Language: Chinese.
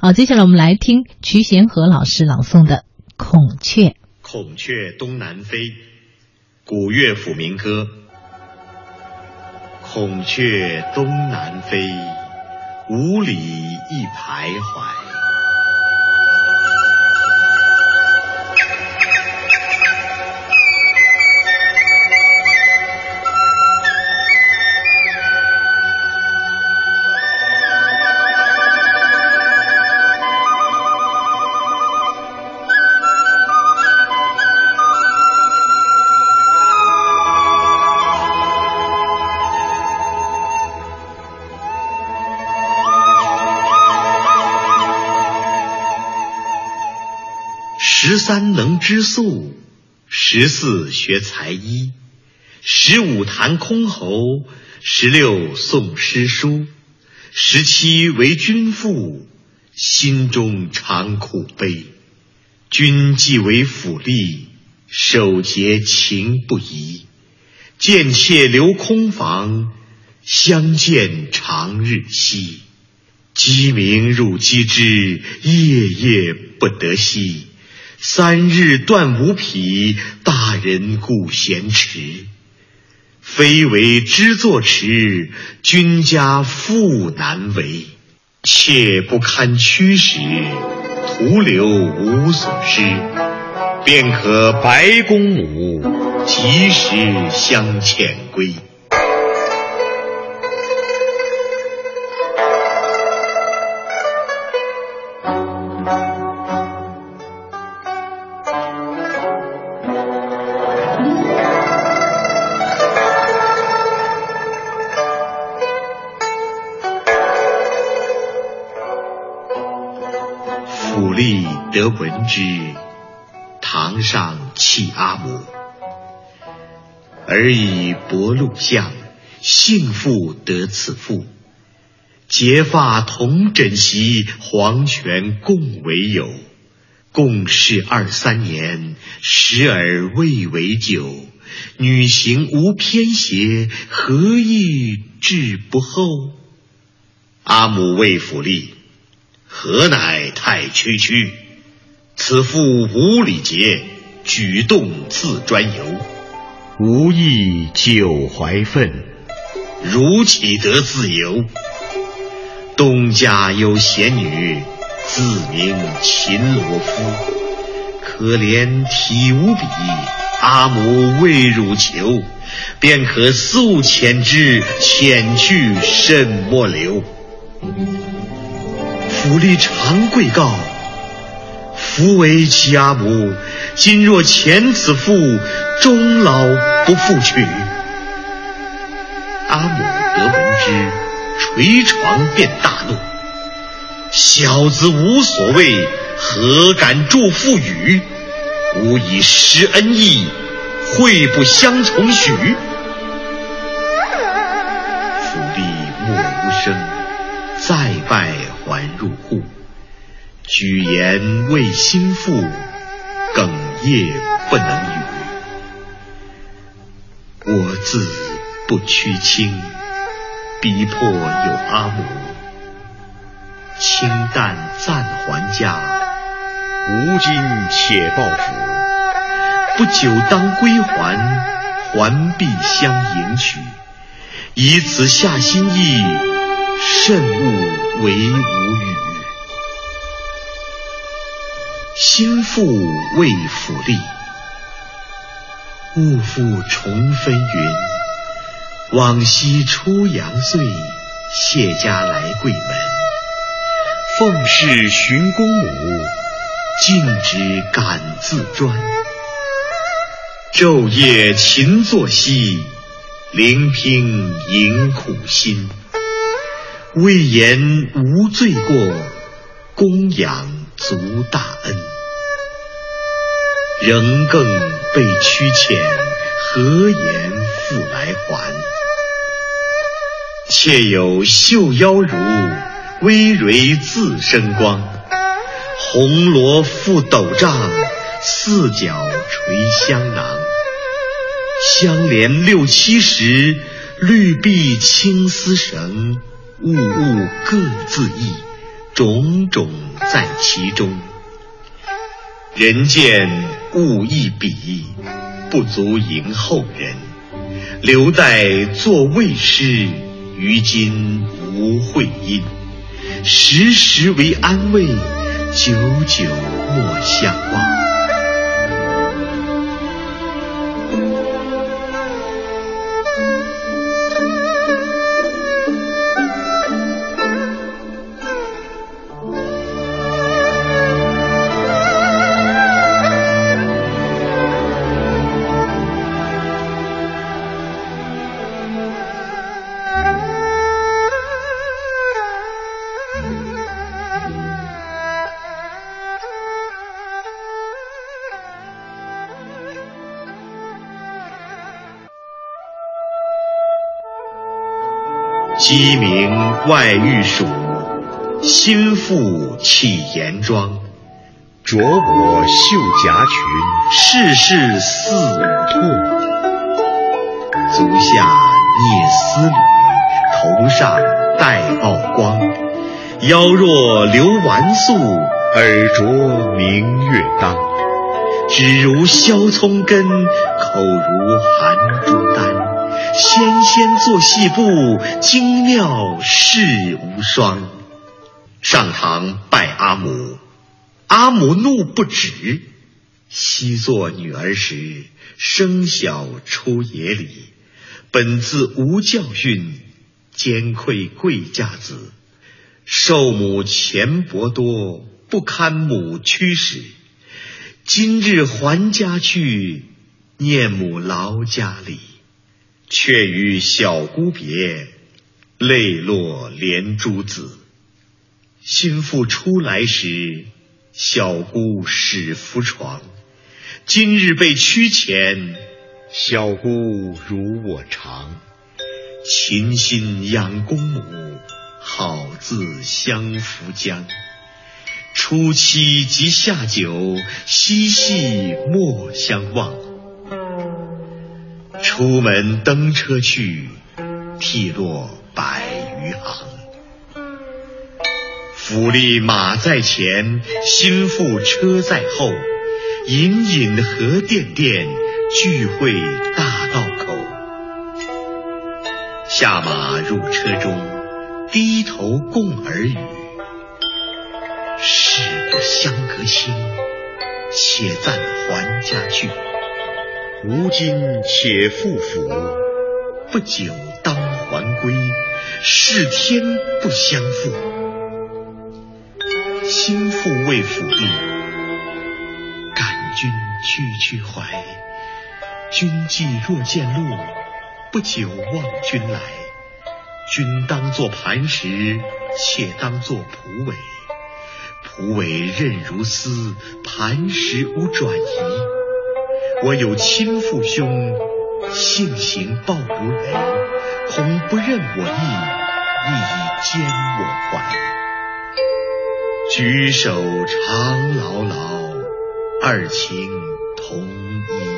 好，接下来我们来听瞿贤和老师朗诵的《孔雀》。孔雀东南飞，古乐府民歌。孔雀东南飞，五里一徘徊。三能织素，十四学才艺，十五弹箜篌，十六诵诗书，十七为君妇，心中常苦悲。君既为府吏，守节情不移。见妾留空房，相见长日稀。鸡鸣入鸡枝，夜夜不得息。三日断五匹，大人故闲迟。非为知作迟，君家妇难为。妾不堪驱使，徒留无所失。便可白公母，及时相遣归。得闻之，堂上泣阿母。儿以薄禄相，幸妇得此妇。结发同枕席，黄泉共为友。共事二三年，时而未为久。女行无偏邪，何意志不厚？阿母谓府吏。何乃太区区？此妇无礼节，举动自专由，无意久怀愤，如岂得自由？东家有贤女，自名秦罗敷，可怜体无比，阿母为汝求，便可速遣之，遣去甚莫留。府吏常跪告：“夫为其阿母，今若遣此妇，终老不复娶。”阿母得闻之，捶床便大怒：“小子无所谓，何敢助父语？吾以施恩义，会不相从许？”府吏默无声，再拜。还入户，举言为心腹，哽咽不能语。我自不屈亲，逼迫有阿母，清淡暂还家，吾今且报府，不久当归还，还必相迎娶，以此下心意。慎勿为无语。心腹为府吏，勿复重分云。往昔初阳岁，谢家来贵门，奉侍寻公母，尽职敢自专。昼夜勤作息，聆听迎苦心。未言无罪过，供养足大恩。仍更被屈遣，何言复来还？妾有绣腰襦，微蕤自生光。红罗覆斗帐，四角垂香囊。香莲六七十，绿臂青丝绳。物物各自异，种种在其中。人见物一比，不足迎后人。留待作未师，于今无会因。时时为安慰，久久莫相忘。鸡鸣外欲曙，心腹起严庄。着我绣夹裙，世事似五兔。足下蹑丝履，头上戴曝光。腰若流纨素，耳着明月当。指如削葱根，口如含珠丹。纤纤作细步，精妙世无双。上堂拜阿母，阿母怒不止。昔作女儿时，生小出野里，本自无教训，兼愧贵家子。受母钱帛多，不堪母驱使。今日还家去，念母劳家里。却与小姑别，泪落连珠子。心腹出来时，小姑始扶床。今日被驱前，小姑如我常。勤心养公母，好自相扶将。初七及下九，嬉戏莫相忘。出门登车去，涕落百余行。府吏马在前，心腹车在后。隐隐河甸甸，聚会大道口。下马入车中，低头共耳语。事不相隔亲，且暂还家去。吾今且复府，不久当还归。是天不相负，心腹为府吏，感君区区怀。君既若见路，不久望君来。君当作磐石，妾当作蒲苇。蒲苇韧如丝，磐石无转移。我有亲父兄，性行暴如雷，恐不认我意，亦以坚我怀。举手长牢牢，二情同一。